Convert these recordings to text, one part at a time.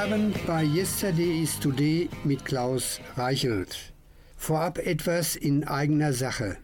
Abend bei Yesterday is Today mit Klaus Reichelt. Vorab etwas in eigener Sache.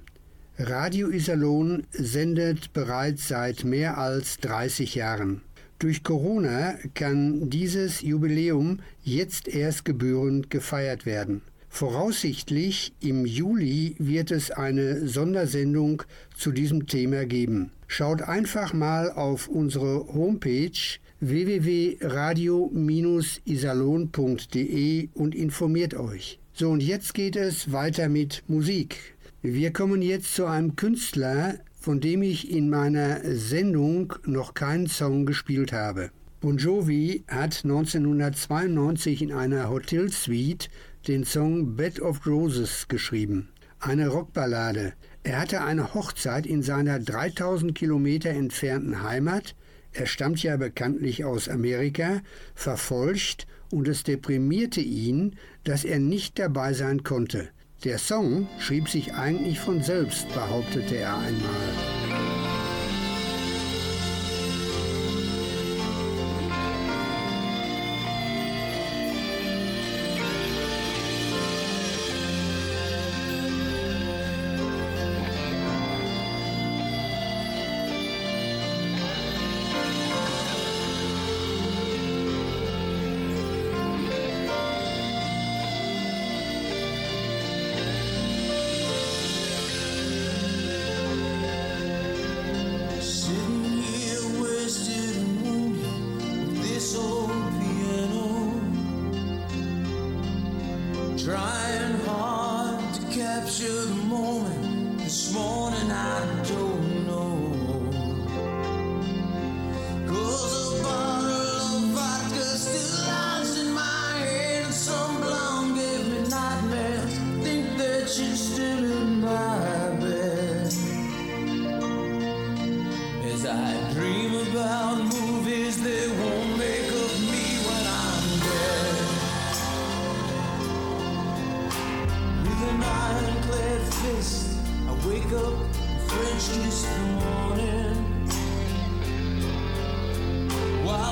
Radio Iserlohn sendet bereits seit mehr als 30 Jahren. Durch Corona kann dieses Jubiläum jetzt erst gebührend gefeiert werden. Voraussichtlich im Juli wird es eine Sondersendung zu diesem Thema geben. Schaut einfach mal auf unsere Homepage www.radio-isalon.de und informiert euch. So, und jetzt geht es weiter mit Musik. Wir kommen jetzt zu einem Künstler, von dem ich in meiner Sendung noch keinen Song gespielt habe. Bon Jovi hat 1992 in einer Hotelsuite den Song Bed of Roses geschrieben. Eine Rockballade. Er hatte eine Hochzeit in seiner 3000 Kilometer entfernten Heimat. Er stammt ja bekanntlich aus Amerika, verfolgt und es deprimierte ihn, dass er nicht dabei sein konnte. Der Song schrieb sich eigentlich von selbst, behauptete er einmal.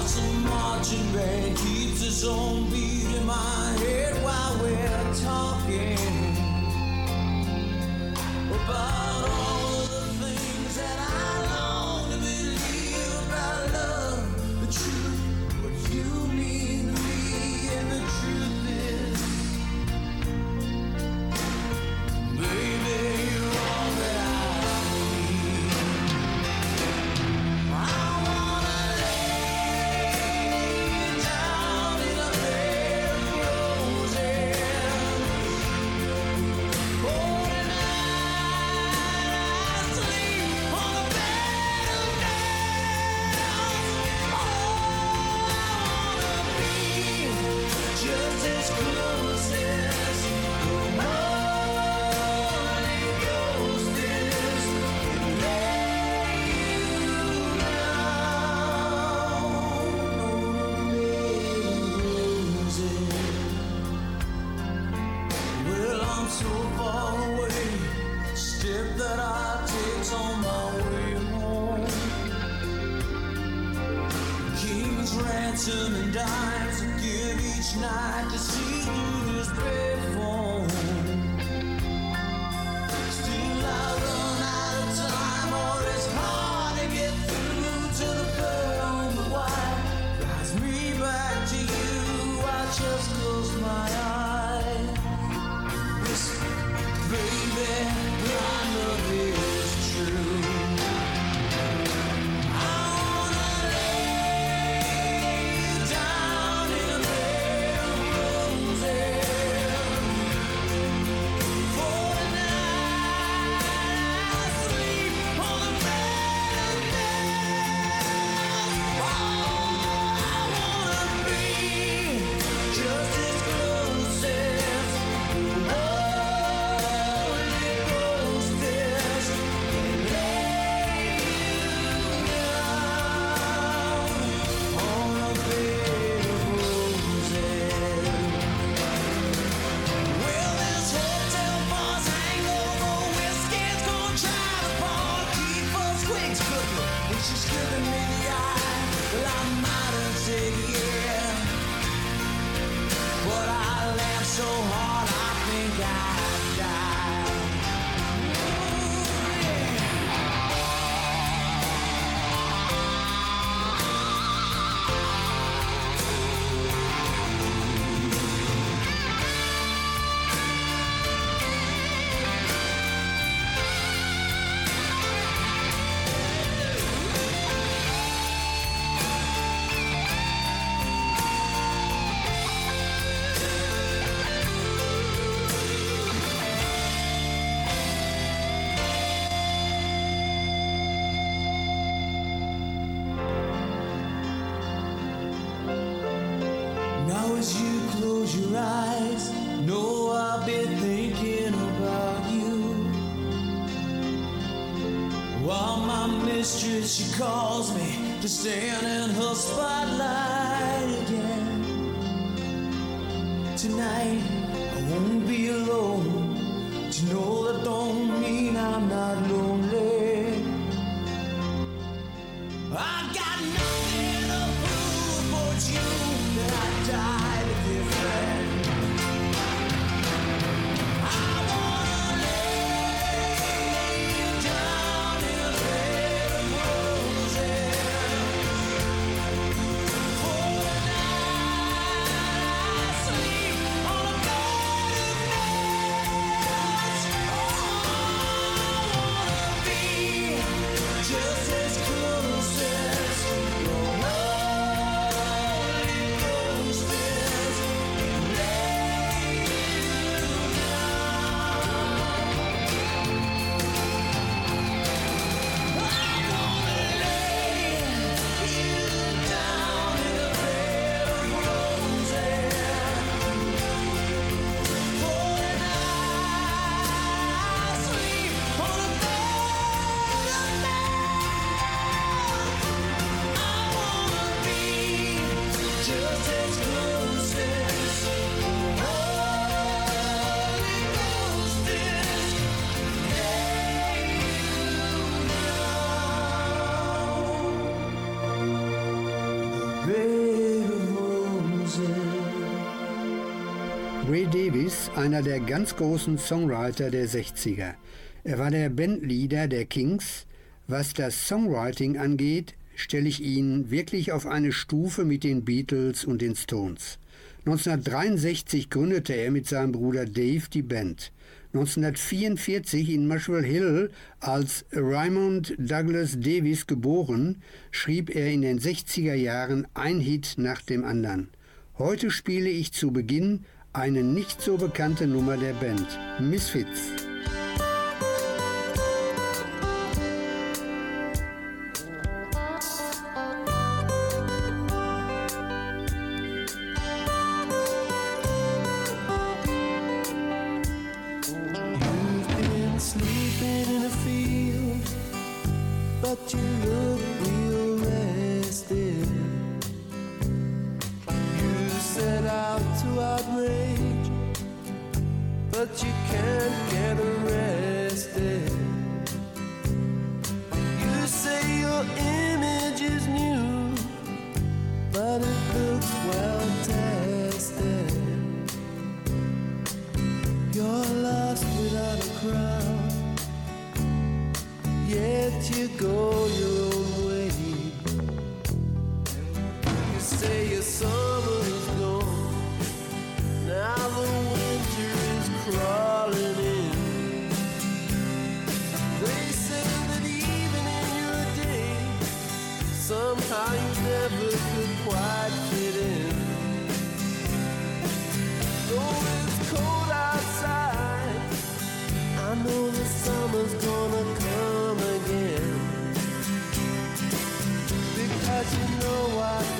While some marching band keeps its own beat in my head while we're talking about all My mistress, she calls me to stand in her spotlight again. Tonight, I won't be alone. To know that don't mean I'm not alone. einer der ganz großen Songwriter der 60er. Er war der Bandleader der Kings. Was das Songwriting angeht, stelle ich ihn wirklich auf eine Stufe mit den Beatles und den Stones. 1963 gründete er mit seinem Bruder Dave die Band. 1944 in Marshall Hill als Raymond Douglas Davis geboren, schrieb er in den 60er Jahren ein Hit nach dem anderen. Heute spiele ich zu Beginn eine nicht so bekannte Nummer der Band, Misfits.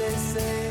they say.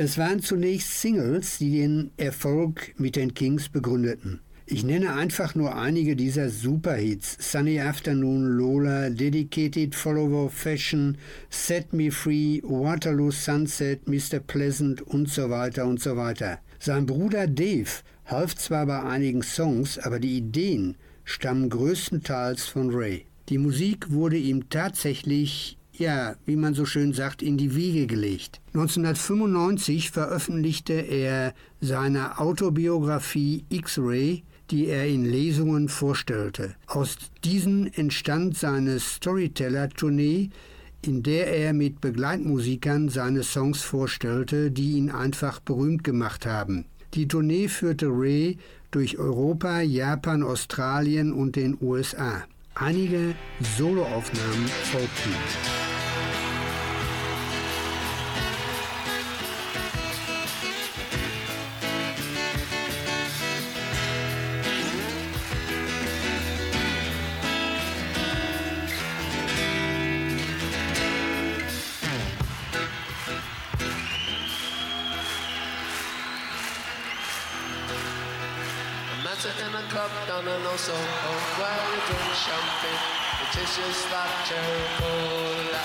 Es waren zunächst Singles, die den Erfolg mit den Kings begründeten. Ich nenne einfach nur einige dieser Superhits. Sunny Afternoon, Lola, Dedicated Follower Fashion, Set Me Free, Waterloo Sunset, Mr. Pleasant und so weiter und so weiter. Sein Bruder Dave half zwar bei einigen Songs, aber die Ideen stammen größtenteils von Ray. Die Musik wurde ihm tatsächlich ja, wie man so schön sagt, in die Wiege gelegt. 1995 veröffentlichte er seine Autobiografie X-Ray, die er in Lesungen vorstellte. Aus diesen entstand seine Storyteller-Tournee, in der er mit Begleitmusikern seine Songs vorstellte, die ihn einfach berühmt gemacht haben. Die Tournee führte Ray durch Europa, Japan, Australien und den USA. Einige Soloaufnahmen folgten. Down in Soho you drink champagne. It tastes just like cherry cola.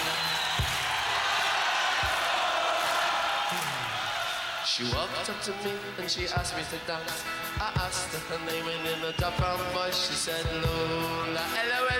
She walked up to me and she asked me to dance. I asked her her name and in a dark brown voice she said. L-O-L-A. Lola,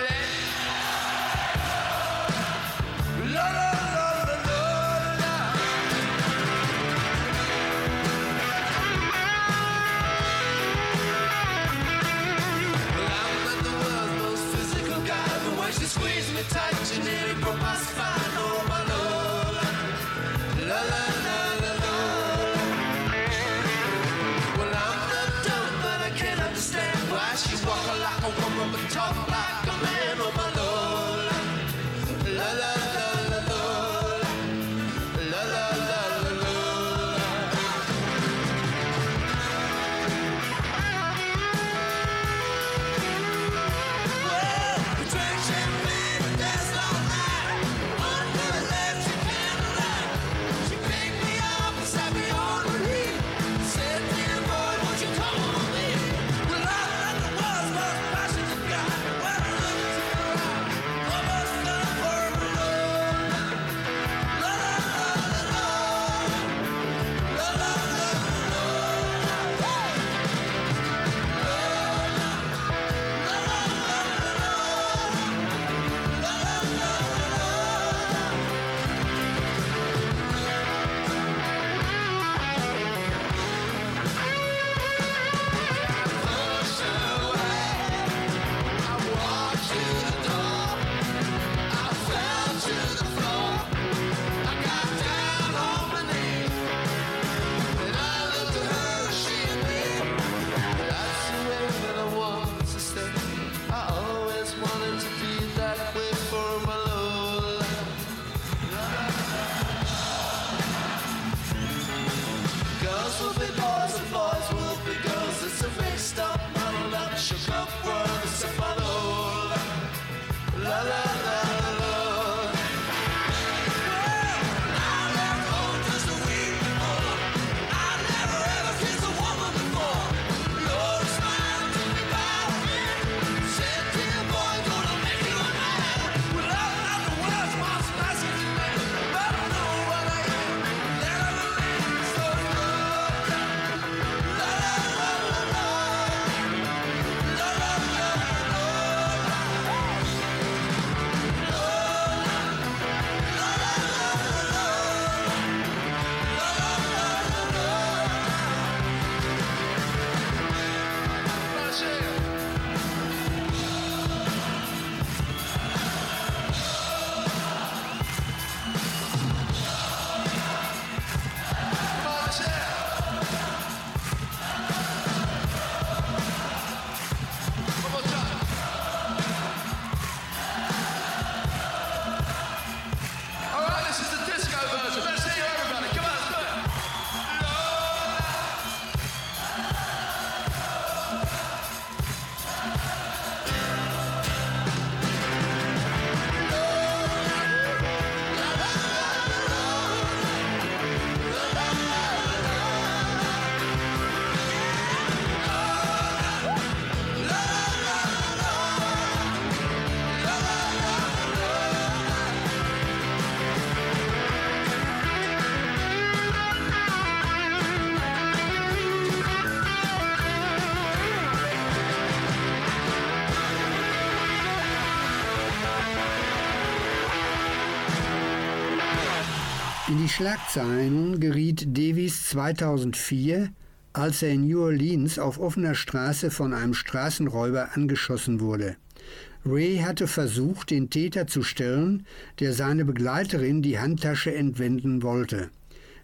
Schlagzeilen geriet Davies 2004, als er in New Orleans auf offener Straße von einem Straßenräuber angeschossen wurde. Ray hatte versucht, den Täter zu stellen, der seine Begleiterin die Handtasche entwenden wollte.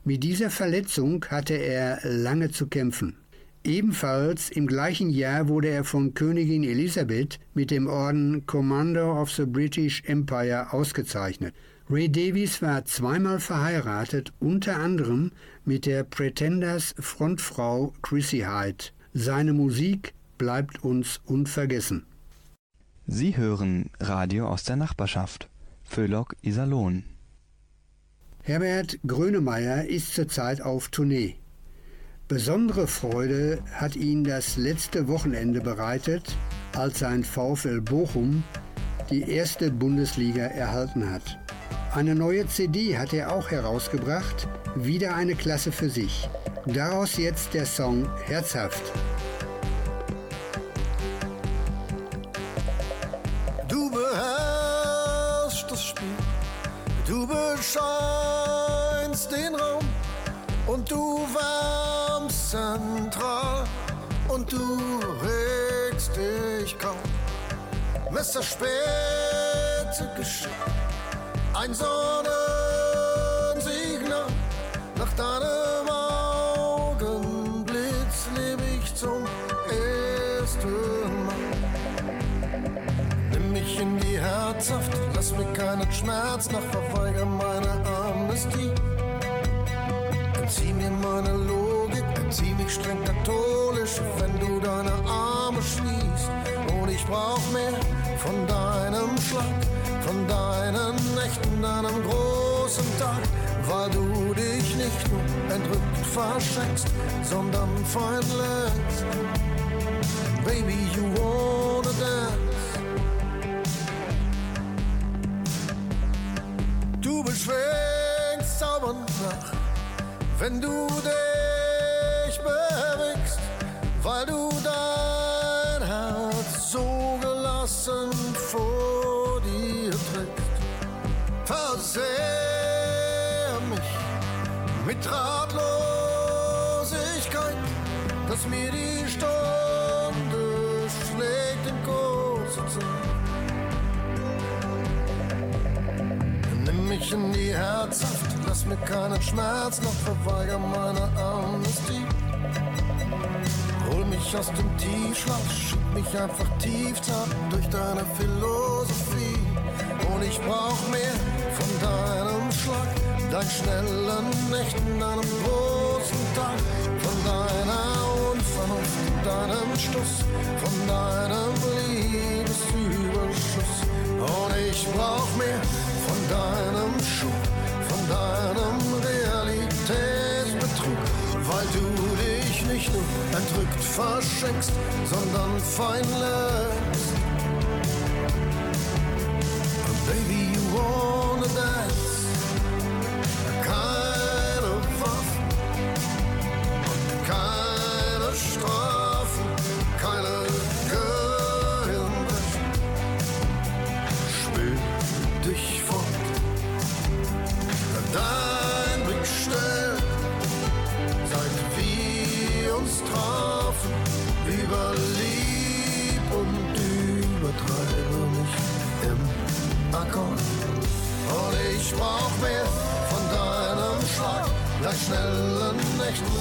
Mit dieser Verletzung hatte er lange zu kämpfen. Ebenfalls im gleichen Jahr wurde er von Königin Elisabeth mit dem Orden Commander of the British Empire ausgezeichnet. Ray Davies war zweimal verheiratet, unter anderem mit der Pretenders Frontfrau Chrissy Hyde. Seine Musik bleibt uns unvergessen. Sie hören Radio aus der Nachbarschaft. Föhlock Iserlohn. Herbert Grönemeyer ist zurzeit auf Tournee. Besondere Freude hat ihn das letzte Wochenende bereitet, als sein VfL Bochum die erste Bundesliga erhalten hat. Eine neue CD hat er auch herausgebracht, wieder eine Klasse für sich. Daraus jetzt der Song Herzhaft. Du beherrschst das Spiel, du bescheinst den Raum und du wärmst zentral und du regst dich kaum. Messerspitze Geschick, ein Sonnensignal nach deinem Augenblitz lebe ich zum ersten Mal. Nimm mich in die Herzhaft, lass mir keinen Schmerz nach, verweigere meine Amnestie. Entzieh mir meine Logik, entzieh mich streng katholisch, wenn du deine Arme schließt. Und ich brauch mehr von deinem Schlag, von deinen Nächten, deinem großen Tag, weil du dich nicht nur entrückt verschenkst, sondern lässt. Baby, you wanna dance. Du beschwingst zaubernd nach, wenn du dich bewegst, weil du dein Herz so gelassen vor Versehr mich mit Ratlosigkeit, dass mir die Stunde schlägt in kurzer Zeit. Nimm mich in die Herzhaft, lass mir keinen Schmerz, noch verweigere meine Amnestie. Hol mich aus dem Tiefschlaf, schieb mich einfach tief durch deine Philosophie. Und ich brauch mehr von deinem Schlag, deinen schnellen Nächten, deinem großen Tag, von deiner Unvernunft, deinem Stuss, von deinem Liebesüberschuss. Und ich brauch mehr von deinem Schub, von deinem Realitätsbetrug, weil du dich nicht nur entrückt verschenkst, sondern fein lässt.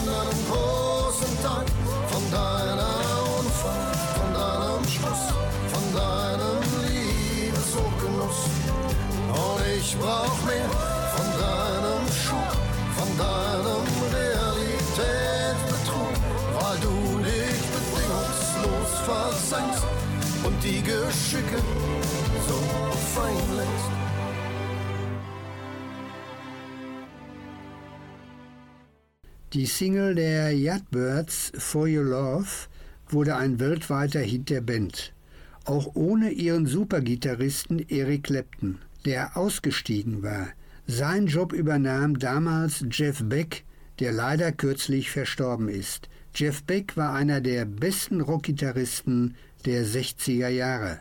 Nächten, einem großen Tag, von deiner Unfall, von deinem Schluss, von deinem Liebeshochgenuss. Und ich brauch mehr von deinem Schub, von deinem Realitätsbetrug, weil du dich bedingungslos versenkst und die Geschicke so fein lässt. Die Single der Yardbirds For Your Love wurde ein weltweiter Hit der Band. Auch ohne ihren Supergitarristen Eric Clapton, der ausgestiegen war. Sein Job übernahm damals Jeff Beck, der leider kürzlich verstorben ist. Jeff Beck war einer der besten Rockgitarristen der 60er Jahre.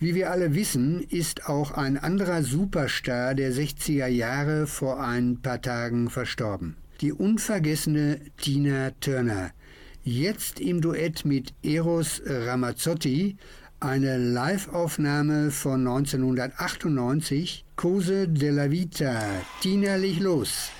Wie wir alle wissen, ist auch ein anderer Superstar der 60er Jahre vor ein paar Tagen verstorben. Die unvergessene Tina Turner. Jetzt im Duett mit Eros Ramazzotti eine Live-Aufnahme von 1998, Cose della Vita, Tina Lich los.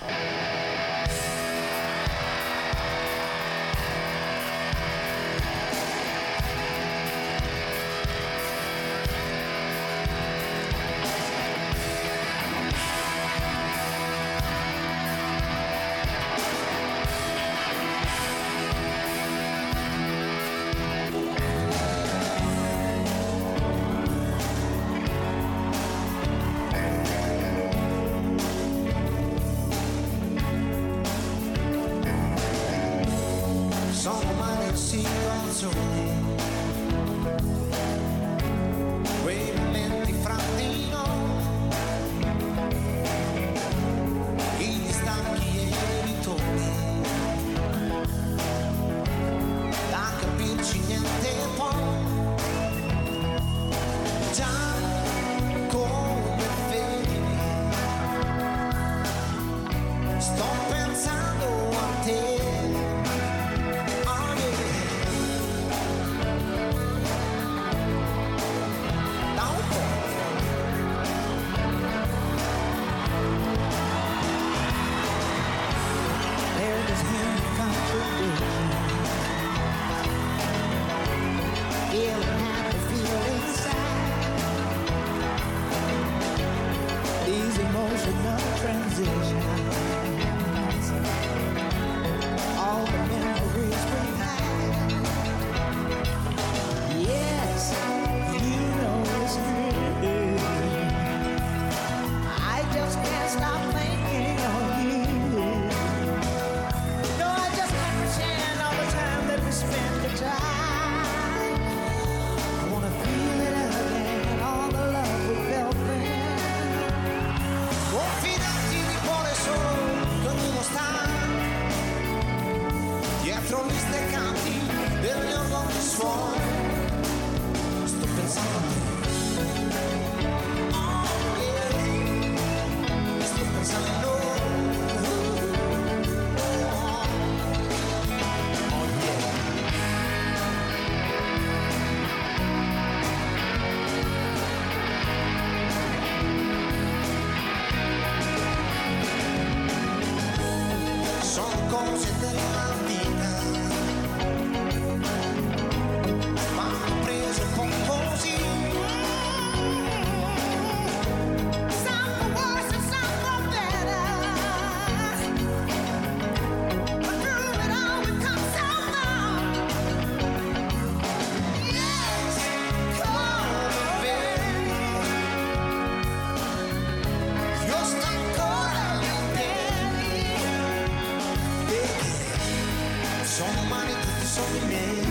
soñé.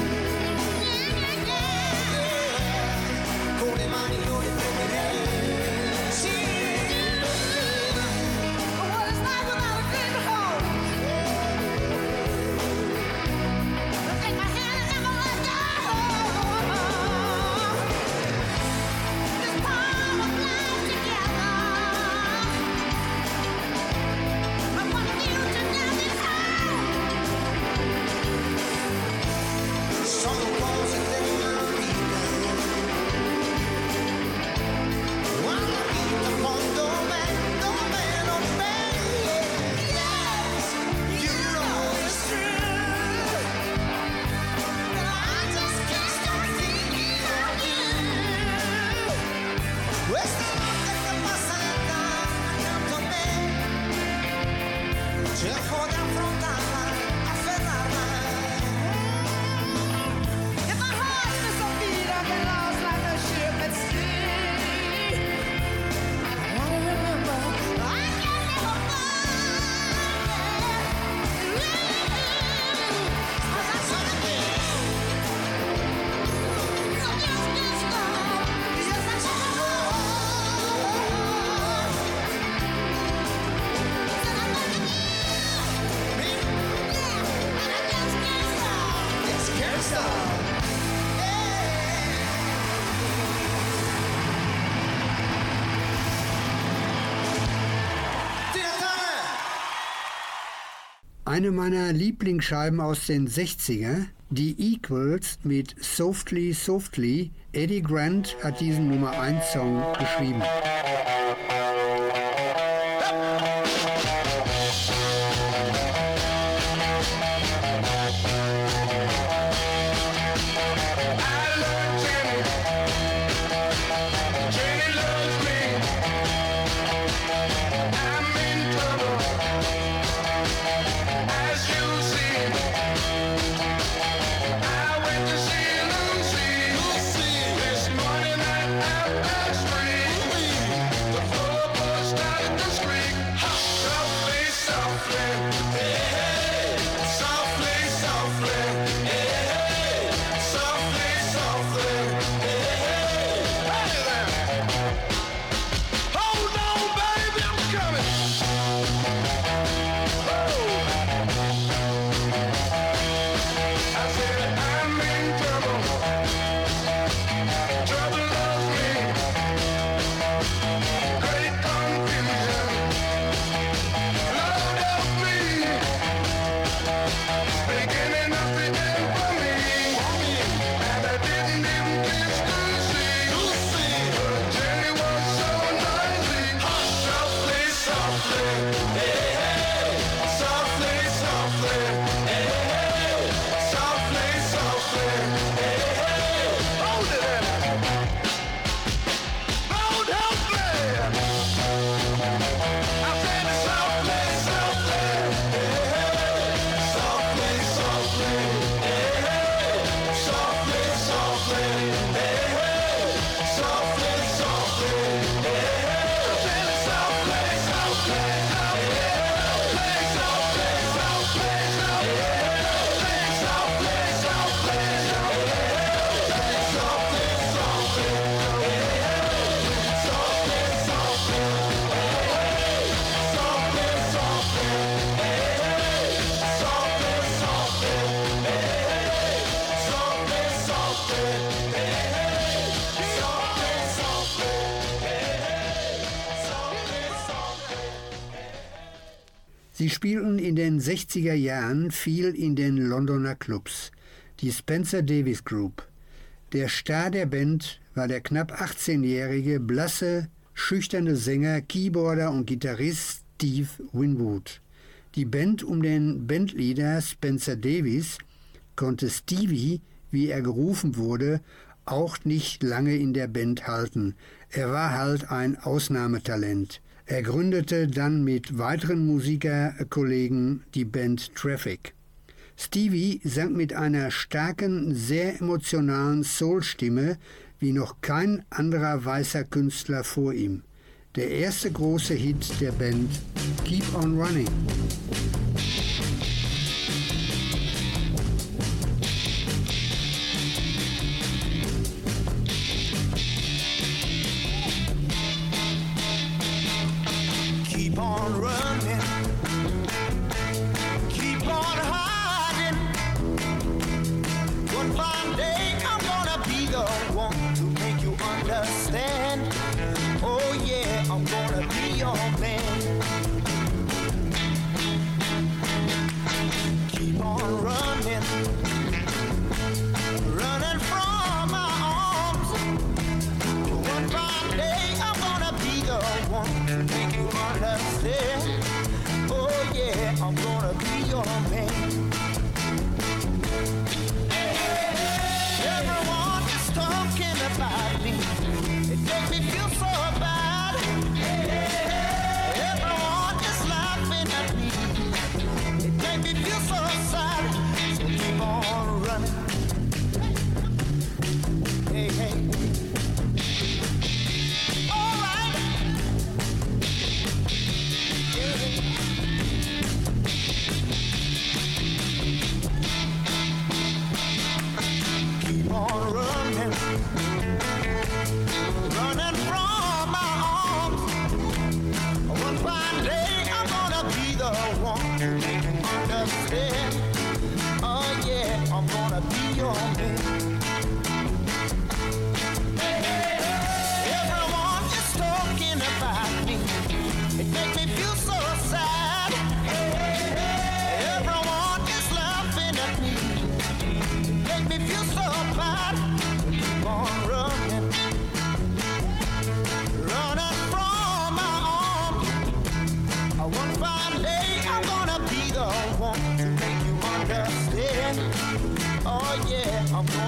Eine meiner Lieblingsscheiben aus den 60er, die Equals mit Softly Softly. Eddie Grant hat diesen Nummer 1 Song geschrieben. Sie spielten in den 60er Jahren viel in den Londoner Clubs, die Spencer Davis Group. Der Star der Band war der knapp 18-jährige, blasse, schüchterne Sänger, Keyboarder und Gitarrist Steve Winwood. Die Band um den Bandleader Spencer Davis konnte Stevie, wie er gerufen wurde, auch nicht lange in der Band halten. Er war halt ein Ausnahmetalent. Er gründete dann mit weiteren Musikerkollegen die Band Traffic. Stevie sang mit einer starken, sehr emotionalen Soulstimme wie noch kein anderer weißer Künstler vor ihm. Der erste große Hit der Band Keep on Running. On running.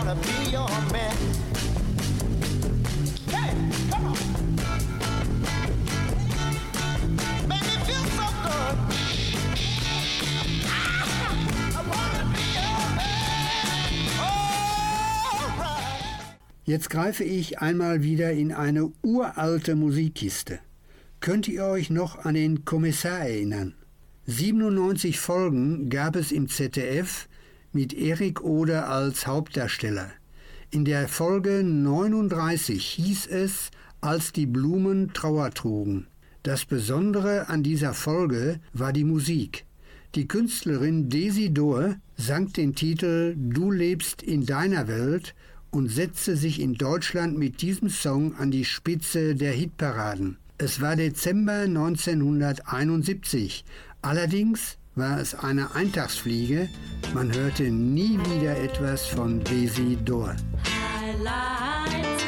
Gonna be your man. Hey, come on. Ah, wanna. Jetzt greife ich einmal wieder in eine uralte Musikkiste. Könnt ihr euch noch an den Kommissar erinnern? 97 Folgen gab es im ZDF mit Erik Oder als Hauptdarsteller. In der Folge 39 hieß es, als die Blumen Trauer trugen. Das Besondere an dieser Folge war die Musik. Die Künstlerin Desi Dohr sang den Titel Du lebst in deiner Welt und setzte sich in Deutschland mit diesem Song an die Spitze der Hitparaden. Es war Dezember 1971. Allerdings war es eine Eintagsfliege. Man hörte nie wieder etwas von Desi. Highlights, Highlights,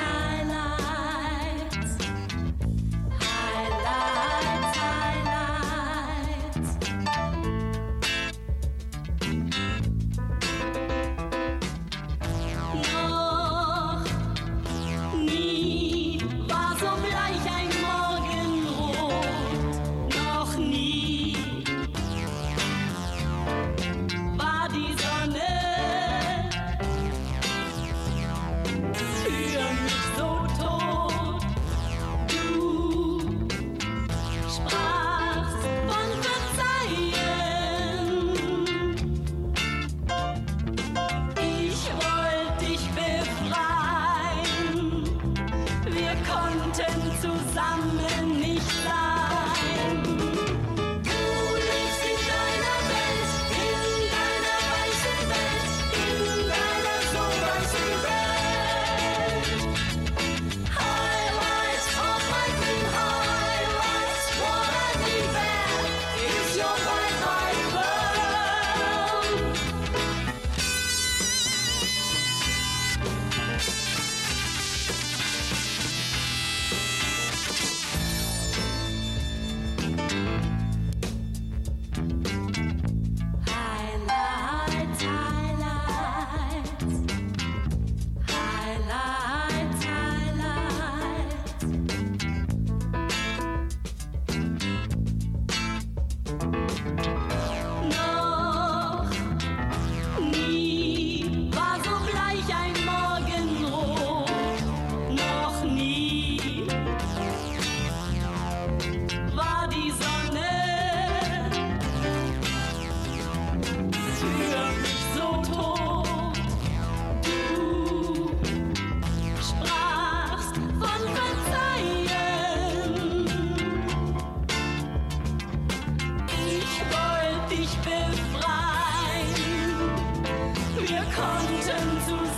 抗争阻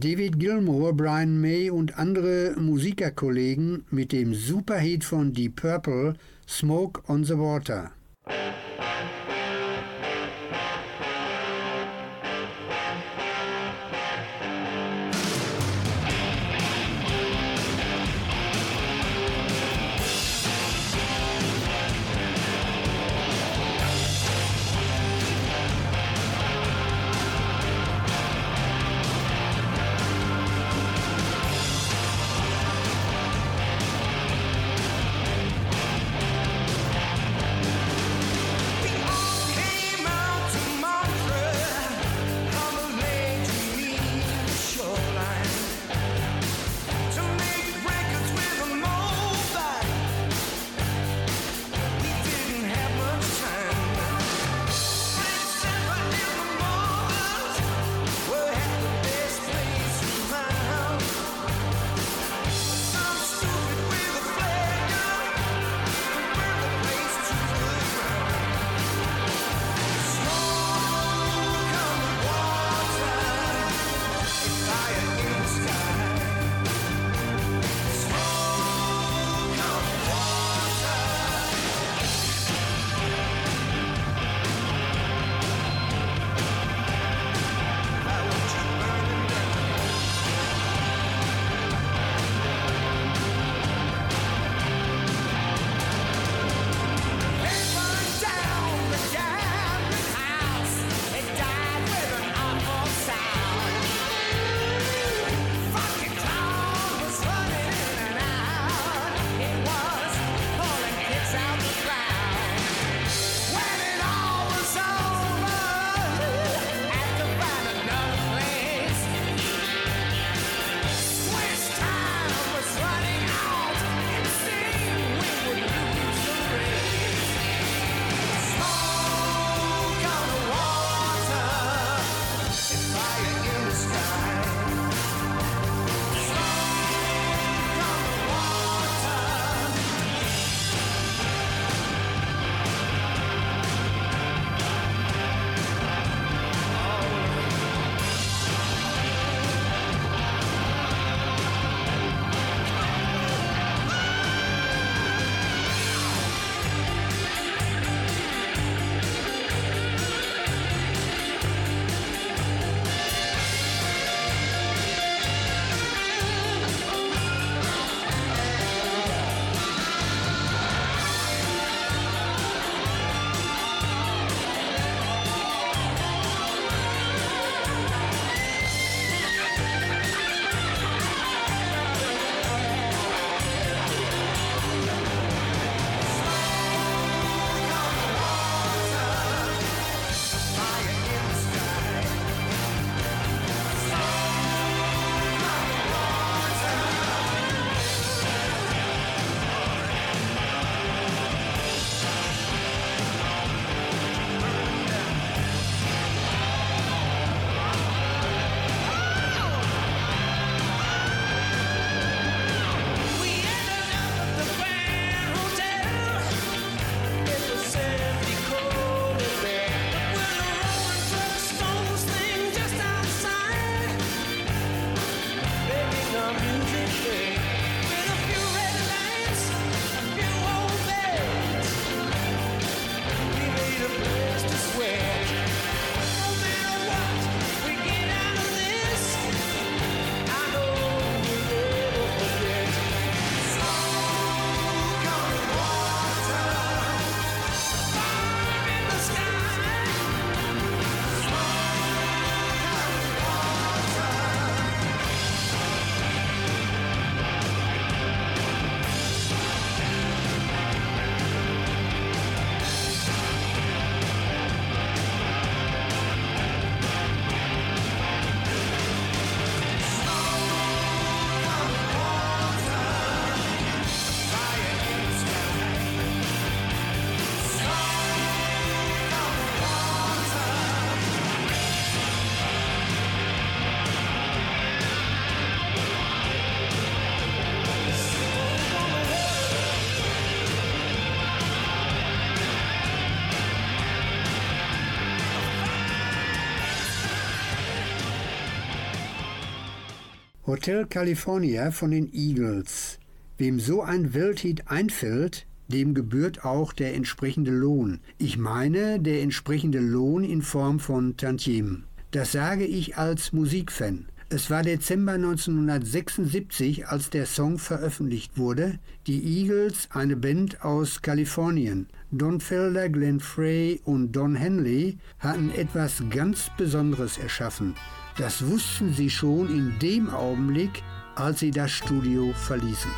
David Gilmour, Brian May und andere Musikerkollegen mit dem Superhit von Deep Purple Smoke on the Water. Hotel California von den Eagles. Wem so ein Welthit einfällt, dem gebührt auch der entsprechende Lohn. Ich meine, der entsprechende Lohn in Form von Tantiemen. Das sage ich als Musikfan. Es war Dezember 1976, als der Song veröffentlicht wurde. Die Eagles, eine Band aus Kalifornien. Don Felder, Glenn Frey und Don Henley hatten etwas ganz Besonderes erschaffen. Das wussten sie schon in dem Augenblick, als sie das Studio verließen.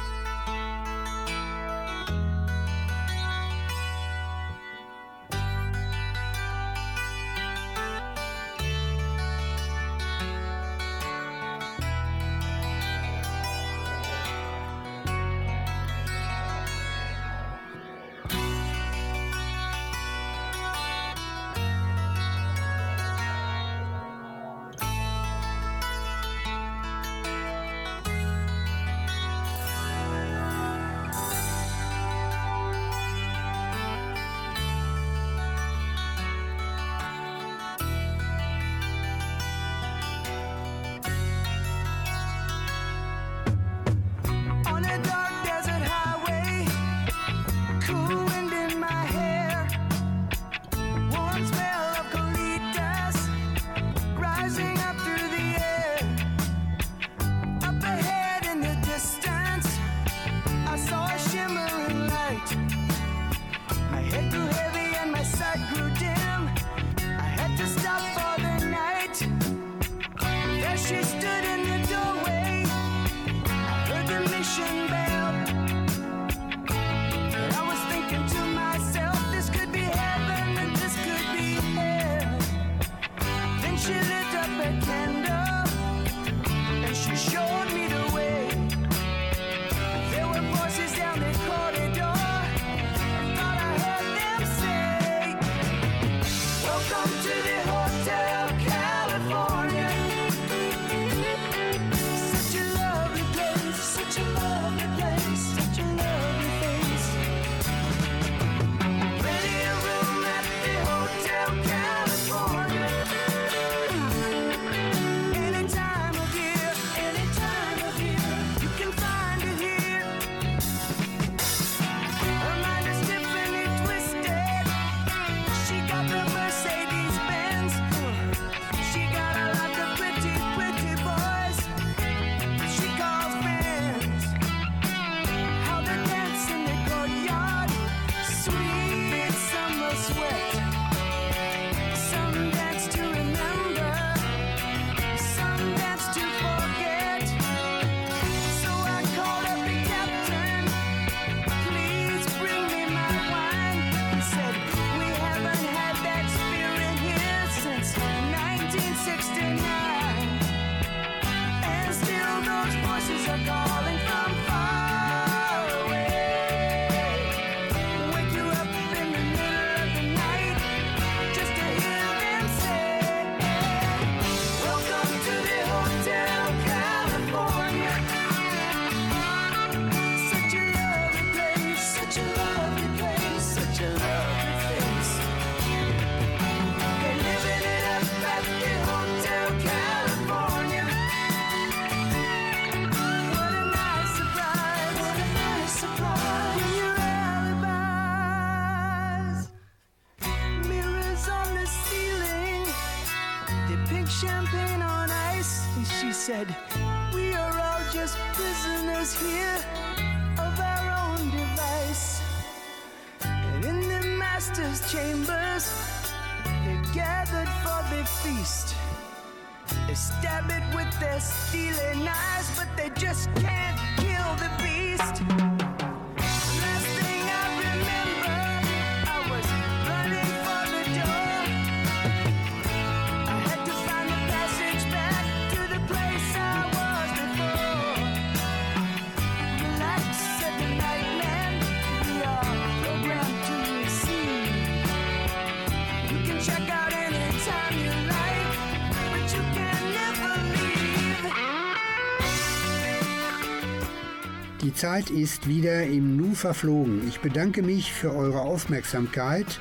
Zeit ist wieder im Nu verflogen. Ich bedanke mich für eure Aufmerksamkeit.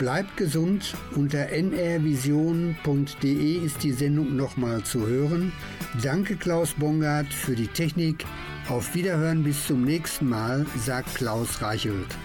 Bleibt gesund. Unter nrvision.de ist die Sendung nochmal zu hören. Danke Klaus Bongard für die Technik. Auf Wiederhören bis zum nächsten Mal, sagt Klaus Reichelt.